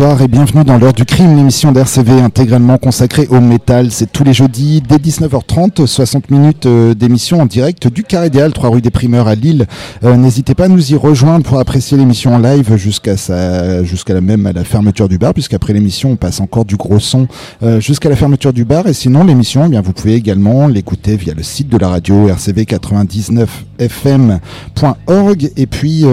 bonsoir et bienvenue dans l'heure du crime, l'émission d'RCV intégralement consacrée au métal. C'est tous les jeudis dès 19h30, 60 minutes euh, d'émission en direct du Carré des Halles, 3 rue des Primeurs à Lille. Euh, n'hésitez pas à nous y rejoindre pour apprécier l'émission en live jusqu'à la même à la fermeture du bar, puisqu'après l'émission on passe encore du gros son euh, jusqu'à la fermeture du bar. Et sinon l'émission, eh bien vous pouvez également l'écouter via le site de la radio rcv99fm.org et puis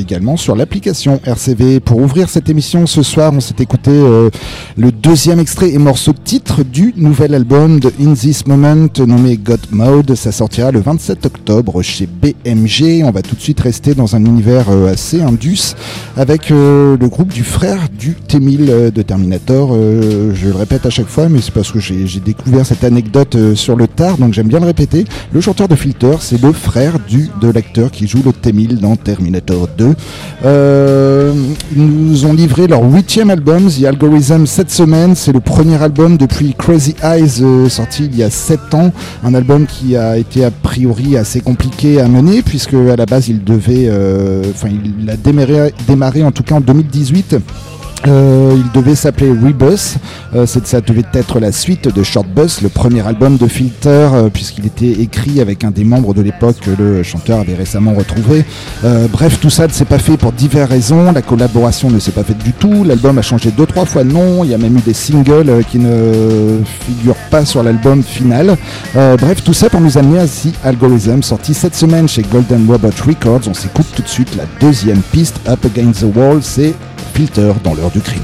également sur l'application RCV. Pour ouvrir cette émission ce soir, on s'est écouté euh, le deuxième extrait et morceau titre du nouvel album de In This Moment nommé God Mode. Ça sortira le 27 octobre chez BMG. On va tout de suite rester dans un univers euh, assez indus avec euh, le groupe du frère du T-1000 de Terminator. je le répète à chaque fois, mais c'est parce que j'ai découvert cette anecdote sur le tard, donc j'aime bien le répéter. Le chanteur de Filter, c'est le frère du de l'acteur qui joue le T-1000 dans Terminator 2. ils nous ont livré leur huitième album, The Algorithm, cette semaine. C'est le premier album depuis Crazy Eyes, euh, sorti il y a sept ans. Un album qui a été a priori assez compliqué à mener, puisque à la base il devait, euh, enfin il a démarré, démarré en tout cas en 2018 euh, il devait s'appeler Rebus, euh, ça devait être la suite de Short Bus, le premier album de Filter, euh, puisqu'il était écrit avec un des membres de l'époque que le chanteur avait récemment retrouvé. bref, tout ça ne s'est pas fait pour diverses raisons, la collaboration ne s'est pas faite du tout, l'album a changé deux trois fois de nom, il y a même eu des singles qui ne figurent pas sur l'album final. bref, tout ça pour nous amener à The Algorithm, sorti cette semaine chez Golden Robot Records. On s'écoute tout de suite la deuxième piste, Up Against the Wall, c'est Filter dans l'heure du crime.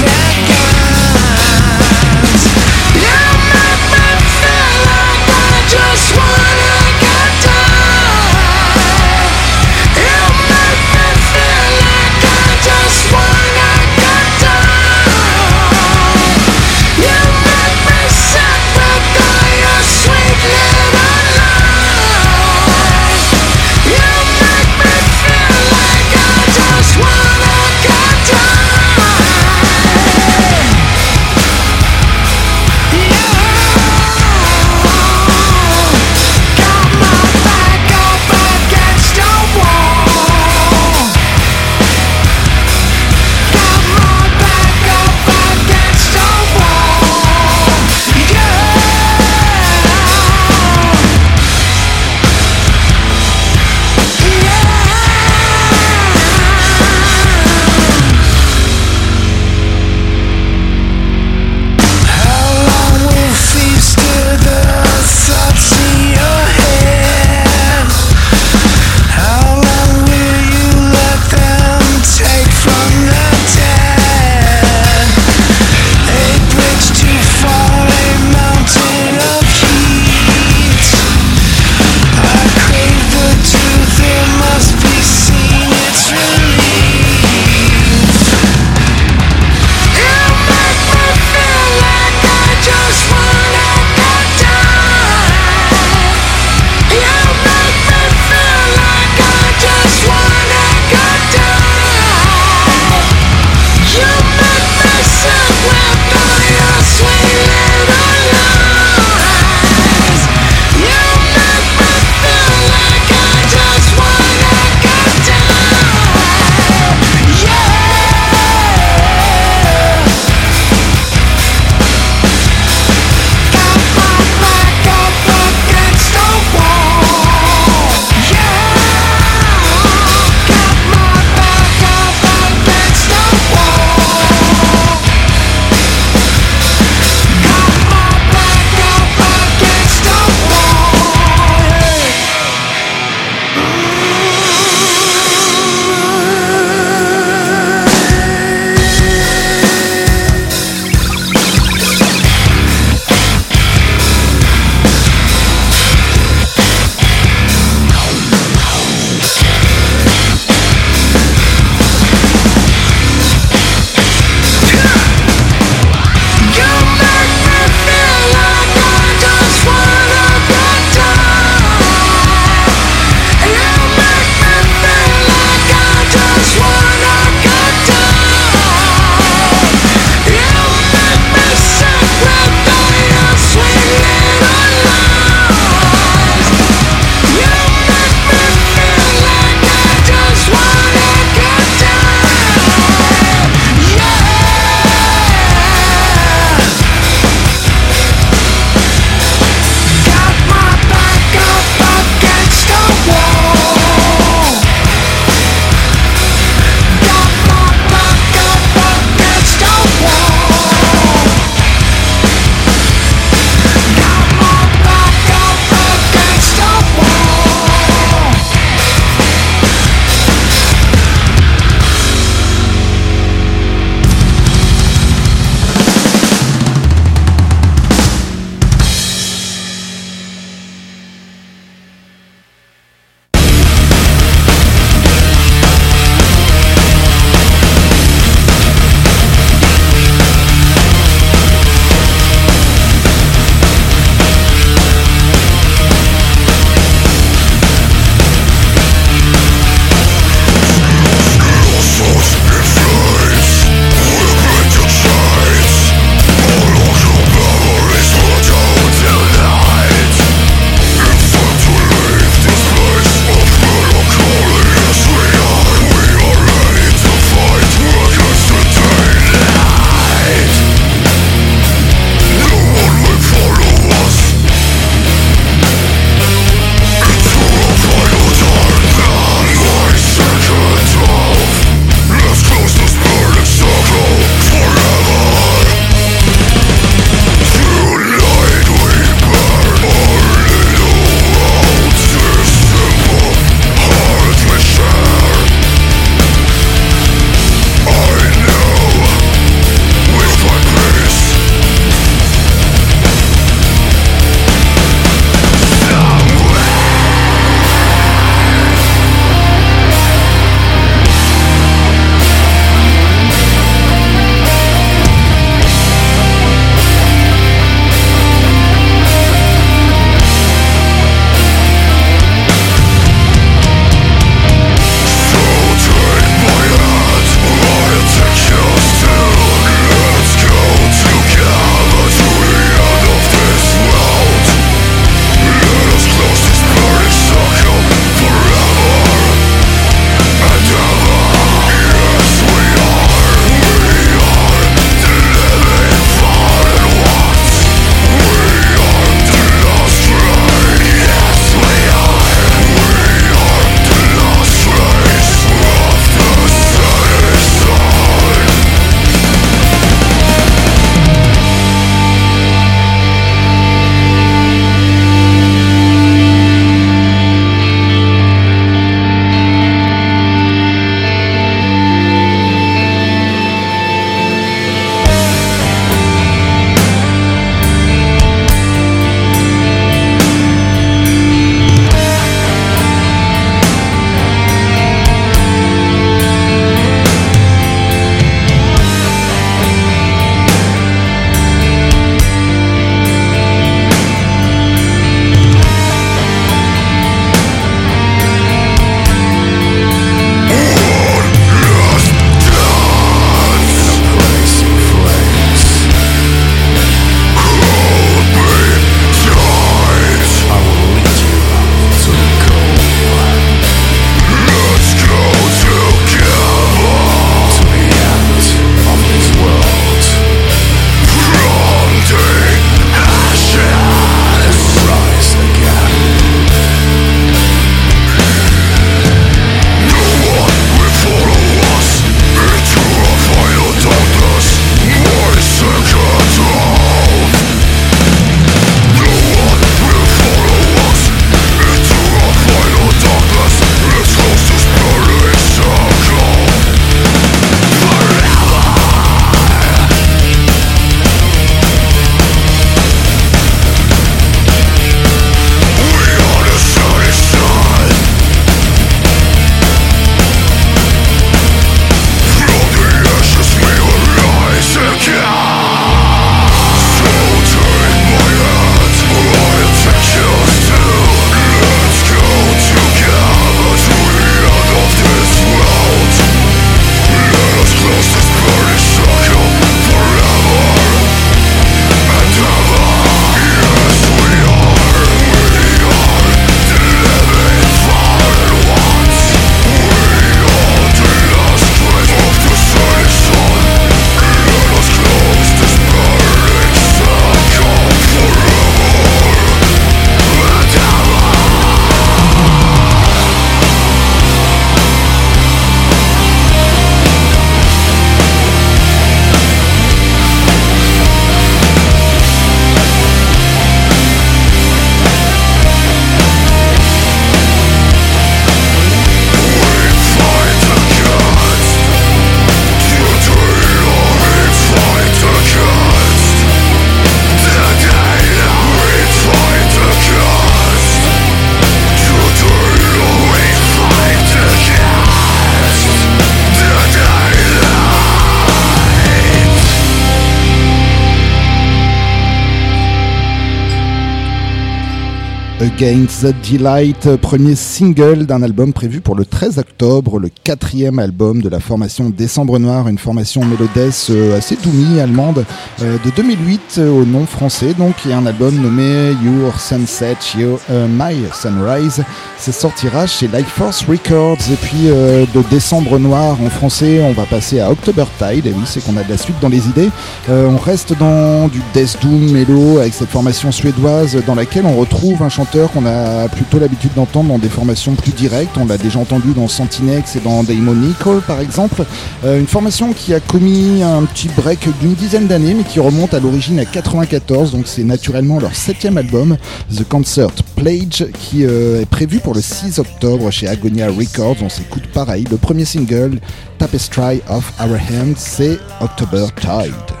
Against the Delight, premier single d'un album prévu pour le 13 octobre, le quatrième album de la formation Décembre Noir, une formation mélodesse euh, assez doumi allemande euh, de 2008 euh, au nom français, donc il y a un album nommé Your Sunset, Your, My Sunrise. Ça sortira chez Life Force Records et puis de Décembre Noir en français, on va passer à October Tide. Et oui, c'est qu'on a de la suite dans les idées. on reste dans du Death Doom Mellow avec cette formation suédoise dans laquelle on retrouve un chanteur qu'on a plutôt l'habitude d'entendre dans des formations plus directes. On l'a déjà entendu dans Santinex et dans Damon Nicole par exemple. Euh, une formation qui a commis un petit break d'une dizaine d'années mais qui remonte à l'origine à 94. Donc c'est naturellement leur septième album, The Concert Plage, qui euh, est prévu pour le 6 octobre chez Agonia Records. On s'écoute pareil. Le premier single, Tapestry of Our Hands, c'est October Tide.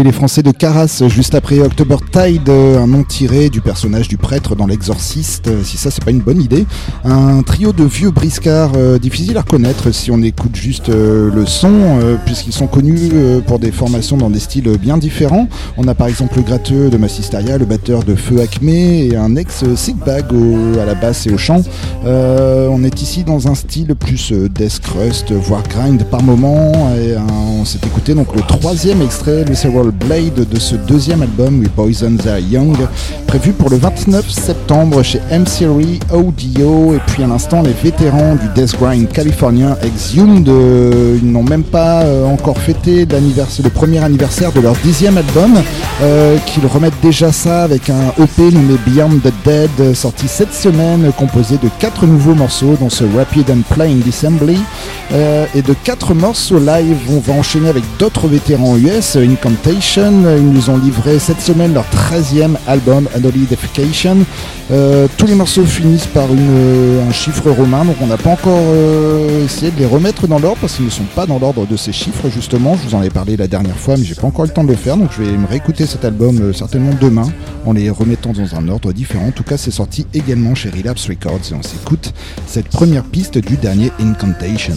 Les Français de Caras juste après October Tide, un nom tiré du personnage du prêtre dans L'Exorciste. Si ça, c'est pas une bonne idée. Un trio de vieux briscards, euh, difficile à reconnaître si on écoute juste euh, le son, euh, puisqu'ils sont connus pour des formations dans des styles bien différents. On a par exemple le gratteux de Massisteria, le batteur de Feu Acme et un ex Sigbag à la basse et au chant. on est ici dans un style plus death crust, voire grind par moment. Et on s'est écouté donc le troisième extrait, le Blade de ce deuxième album We Poison the Young, prévu pour le 29 septembre chez M-Series Audio. Et puis à l'instant, les vétérans du Death Grind californien Exhumed, euh, ils n'ont même pas euh, encore fêté le premier anniversaire de leur dixième album, euh, qu'ils remettent déjà ça avec un EP nommé Beyond the Dead, sorti cette semaine, composé de quatre nouveaux morceaux dans ce Rapid and Playing Assembly, et de quatre morceaux live. On va enchaîner avec d'autres vétérans US, Incantation, ils nous ont livré cette semaine leur 13e album, Adolidification. Euh, tous les morceaux finissent par euh, un chiffre romain, donc on n'a pas encore euh, essayé de les remettre dans l'ordre parce qu'ils ne sont pas dans l'ordre de ces chiffres justement. Je vous en ai parlé la dernière fois, mais j'ai pas encore le temps de le faire, donc je vais me réécouter cet album certainement demain en les remettant dans un ordre différent. En tout cas, c'est sorti également chez Relapse Records et on s'écoute cette première piste du dernier Incantation.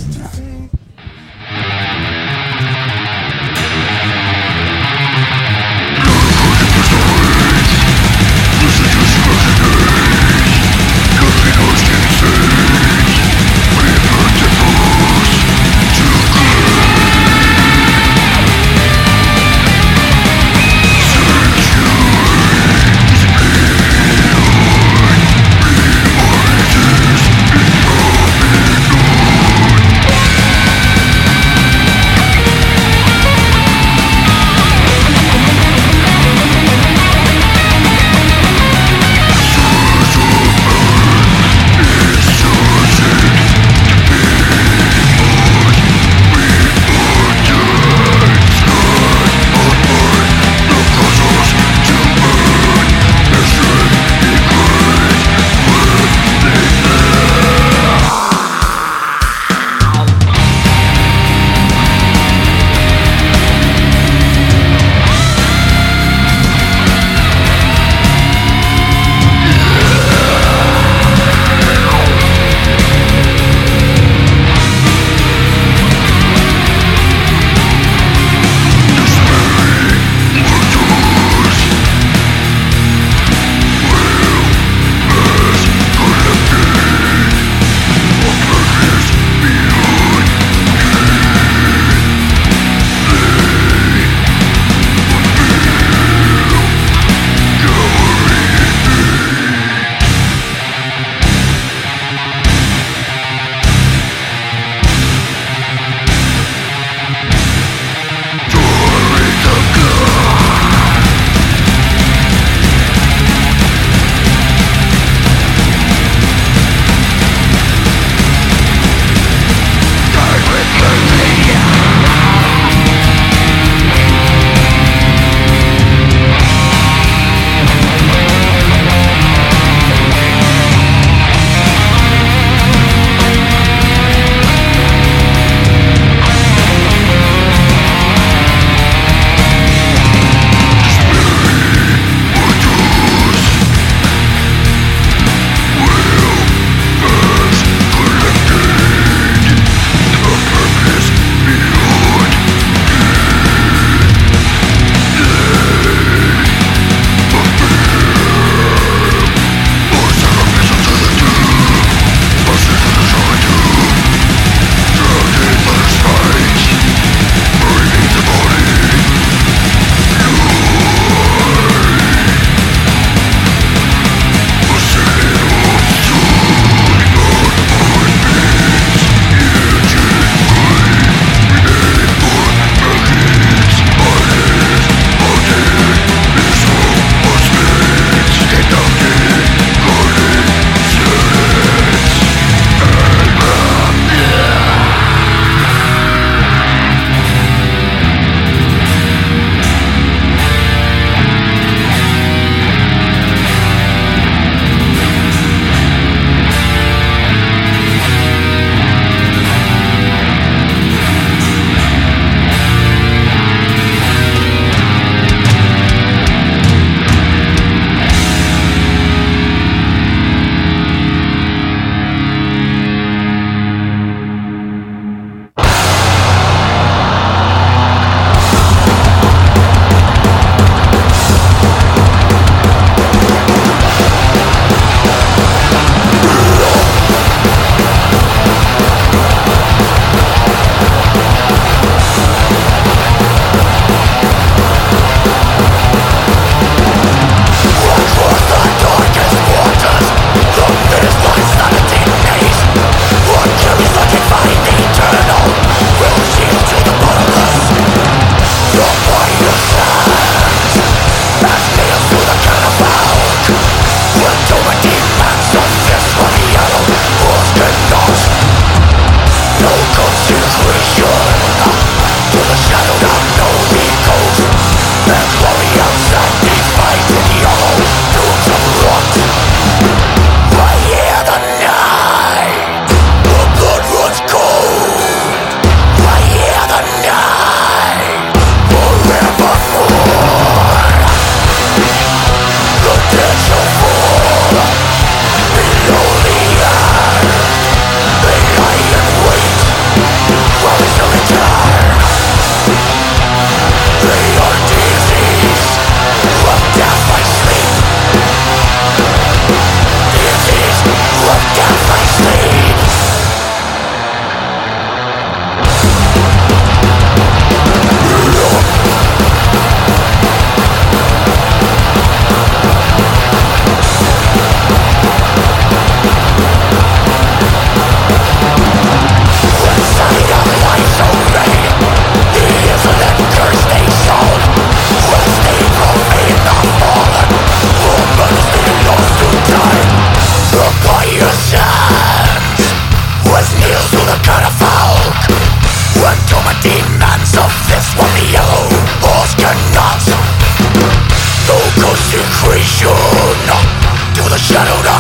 shadow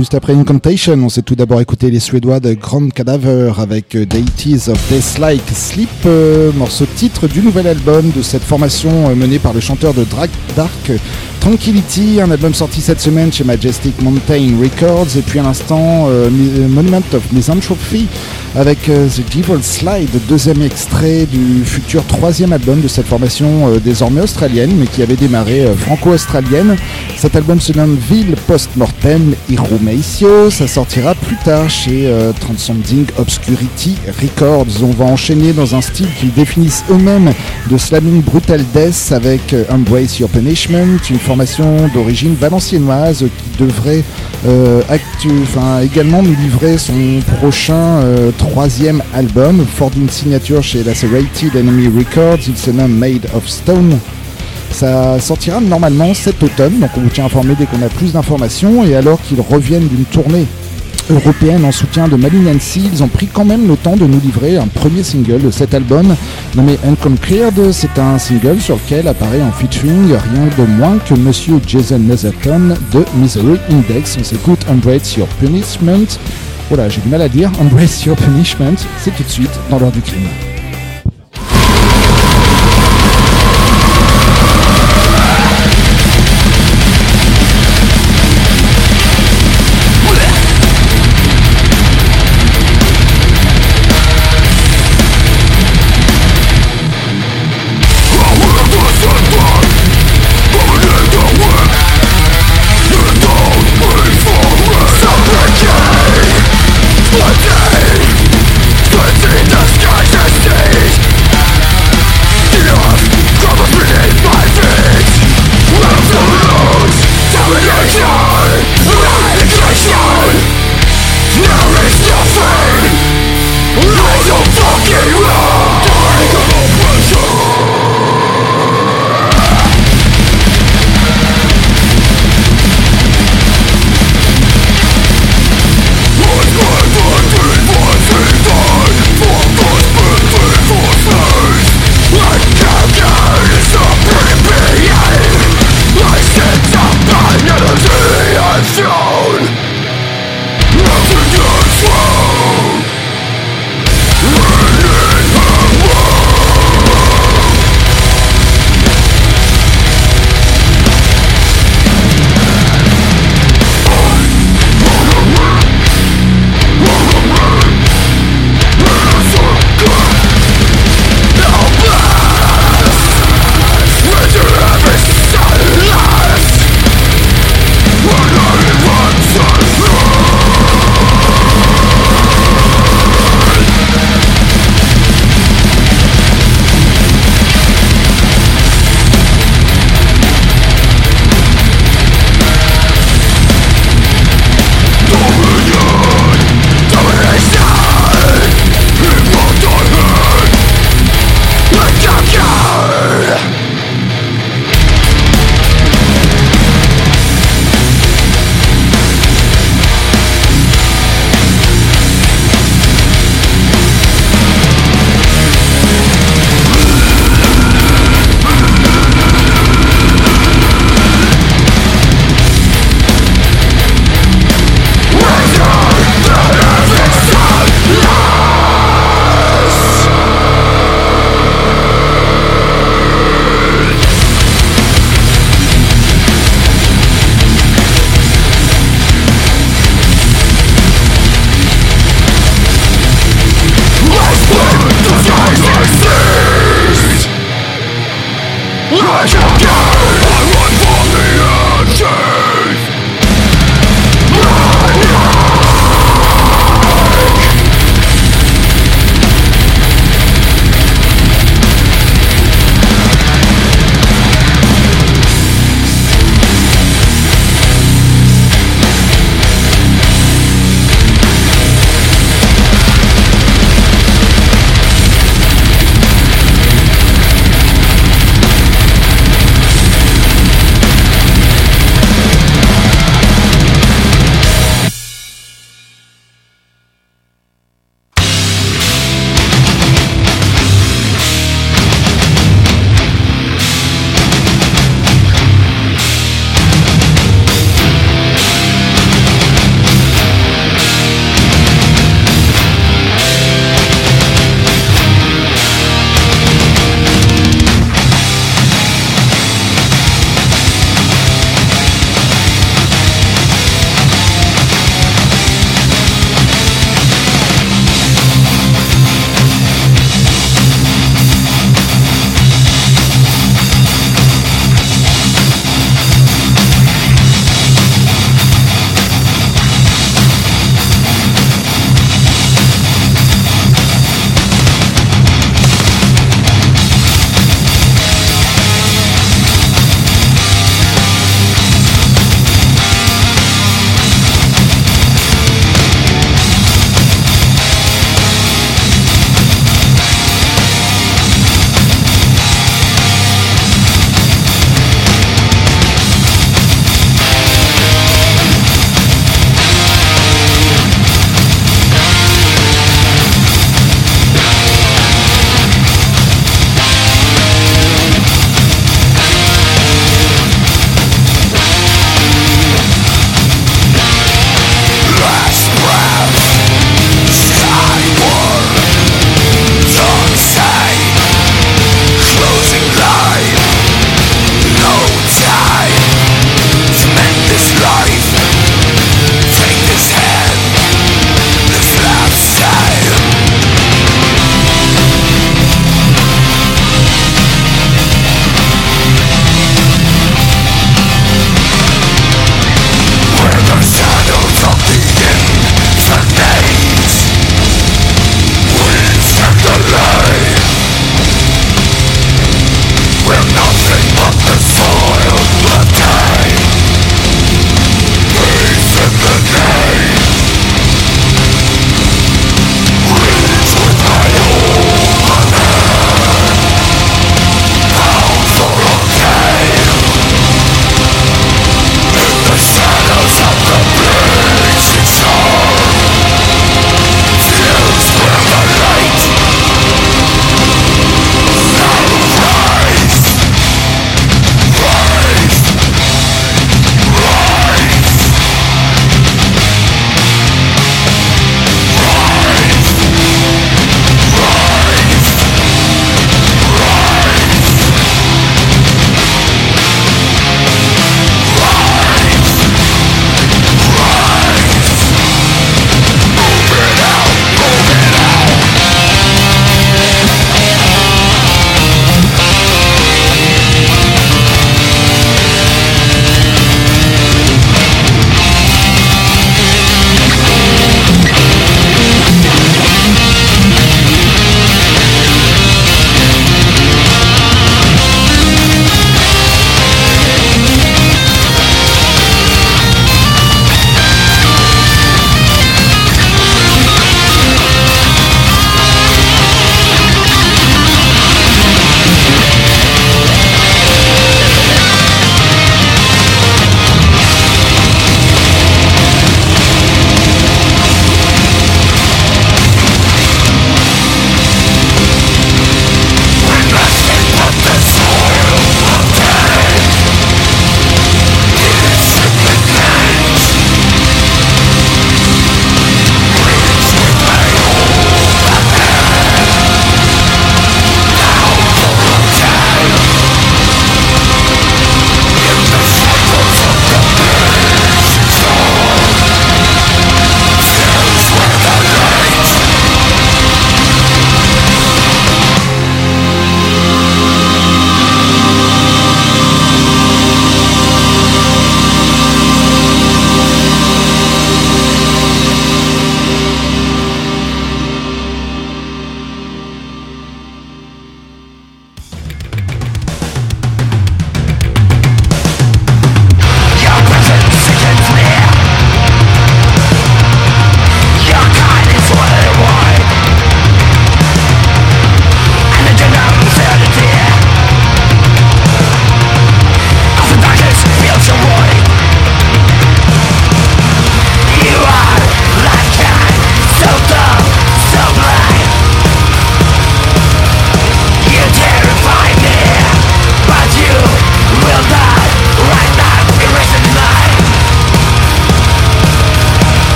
Juste après Incantation, on s'est tout d'abord écouté les Suédois de Grand Cadaver avec euh, Deities of Deathlike Sleep, euh, morceau titre du nouvel album de cette formation euh, menée par le chanteur de Drag Dark Tranquility, un album sorti cette semaine chez Majestic Mountain Records, et puis à l'instant euh, Monument of Misanthropy avec euh, The Devil Slide, deuxième extrait du futur troisième album de cette formation euh, désormais australienne, mais qui avait démarré franco-australienne. Cet album se nomme Ville Post-Mortem Irumeisio, ça sortira plus tard chez Transcending Obscurity Records. On va enchaîner dans un style qu'ils définissent eux-mêmes de slamming brutal death avec Embrace Your Punishment, formation d'origine valenciennoise qui devrait euh, également nous livrer son prochain euh, troisième album, fort signature chez Lacerated Enemy Records, il se nomme Made of Stone. Ça sortira normalement cet automne, donc on vous tient informé dès qu'on a plus d'informations, et alors qu'ils reviennent d'une tournée européenne en soutien de Malignancy, ils ont pris quand même le temps de nous livrer un premier single de cet album nommé Unconquered. C'est un single sur lequel apparaît en featuring rien de moins que Monsieur Jason Netherton de Misery Index. On s'écoute Embrace Your Punishment. Voilà, j'ai du mal à dire. Embrace Your Punishment, c'est tout de suite dans l'heure du crime.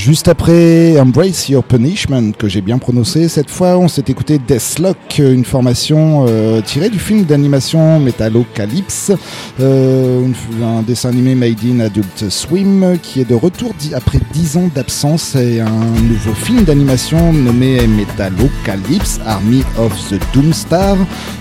Juste après Embrace Your Punishment, que j'ai bien prononcé, cette fois on s'est écouté Deathlock, une formation euh, tirée du film d'animation Metalocalypse, euh, un dessin animé made in Adult Swim, qui est de retour après 10 ans d'absence et un nouveau film d'animation nommé Metalocalypse, Army of the Doomstar,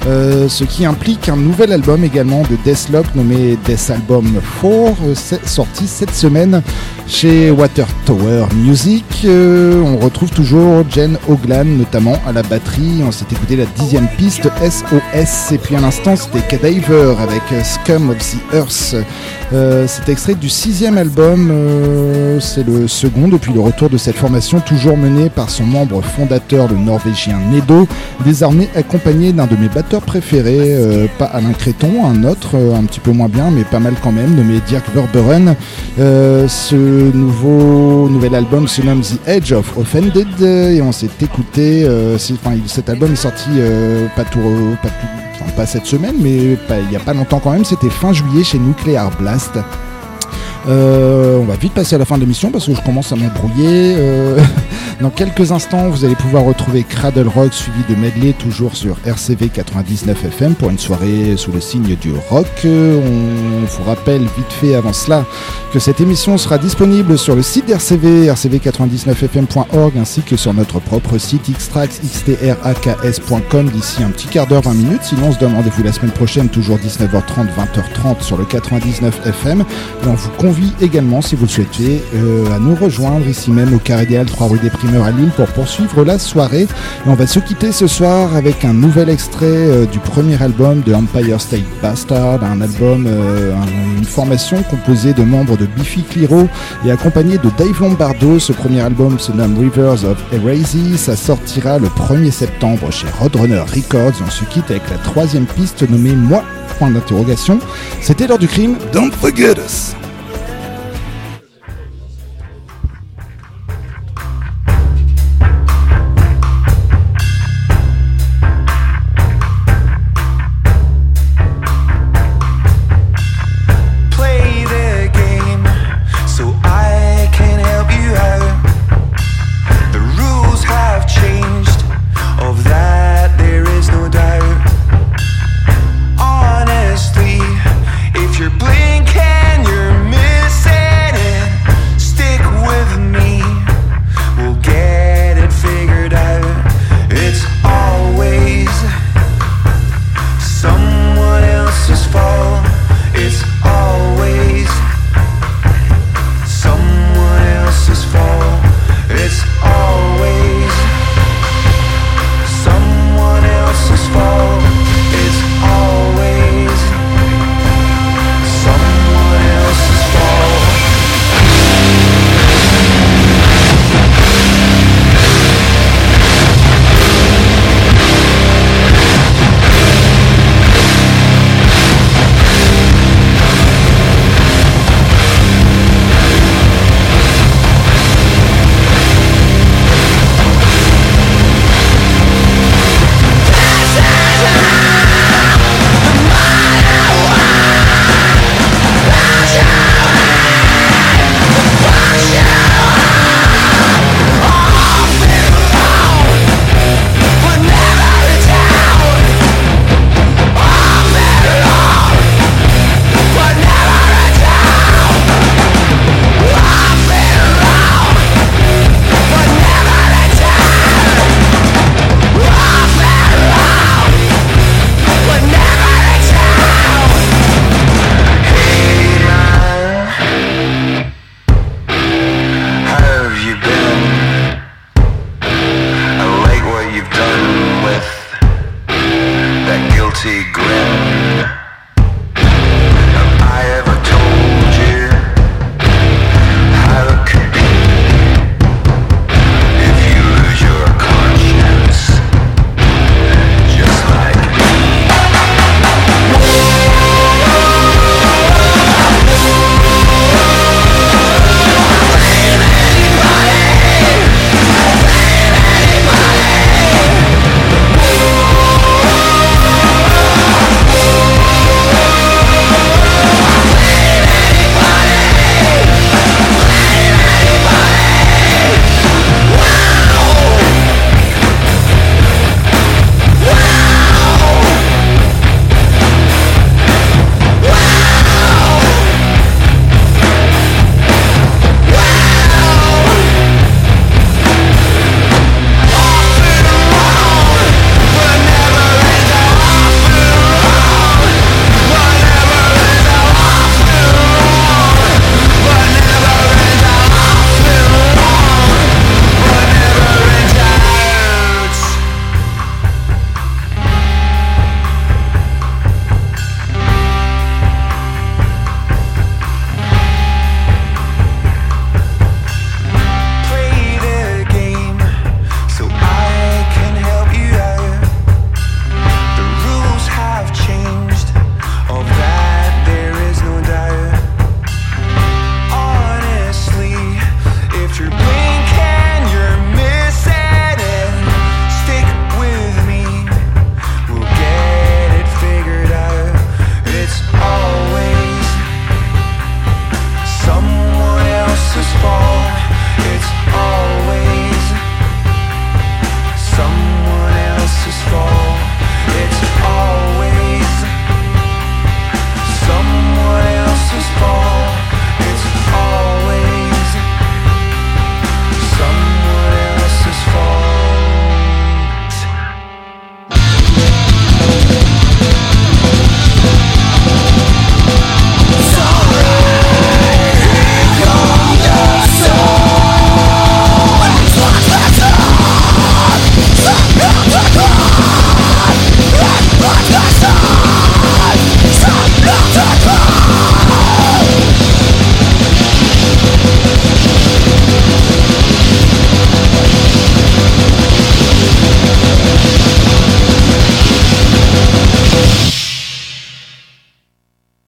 euh, ce qui implique un nouvel album également de Deathlock nommé Death Album 4, euh, sorti cette semaine chez Water Tower Music, euh, on retrouve toujours Jen Oglan notamment à la batterie. On s'est écouté la dixième piste SOS et puis à l'instant c'était Cadaver avec Scum of the Earth. Euh, c'est extrait du sixième album, euh, c'est le second depuis le retour de cette formation, toujours menée par son membre fondateur, le norvégien Nedo, désormais accompagné d'un de mes batteurs préférés, pas Alain Créton, un autre un petit peu moins bien mais pas mal quand même, nommé Dirk Verberen. ce nouveau nouvel album se nomme The Edge of Offended et on s'est écouté. Euh, cet album est sorti euh, pas tout, pas, tout, pas cette semaine, mais il n'y a pas longtemps quand même. C'était fin juillet chez Nuclear Blast. Euh, on va vite passer à la fin de l'émission parce que je commence à m'embrouiller. Euh, dans quelques instants, vous allez pouvoir retrouver Cradle Rock suivi de medley toujours sur RCV 99 FM pour une soirée sous le signe du rock. On vous rappelle vite fait avant cela que cette émission sera disponible sur le site d'RCV, rcv99fm.org ainsi que sur notre propre site xtrax.com d'ici un petit quart d'heure, 20 minutes. Sinon, on se donne rendez-vous la semaine prochaine, toujours 19h30, 20h30 sur le 99 FM. Et on vous également, si vous le souhaitez, euh, à nous rejoindre ici même au Carré Idéal 3 rue des Primeurs à Lille pour poursuivre la soirée. On va se quitter ce soir avec un nouvel extrait euh, du premier album de Empire State Bastard, un album, euh, une formation composée de membres de Biffy Clyro et accompagné de Dave Lombardo. Ce premier album se nomme Rivers of Erazy. Ça sortira le 1er septembre chez Roadrunner Records. On se quitte avec la troisième piste nommée Moi Point d'interrogation. C'était l'heure du crime. Don't forget us.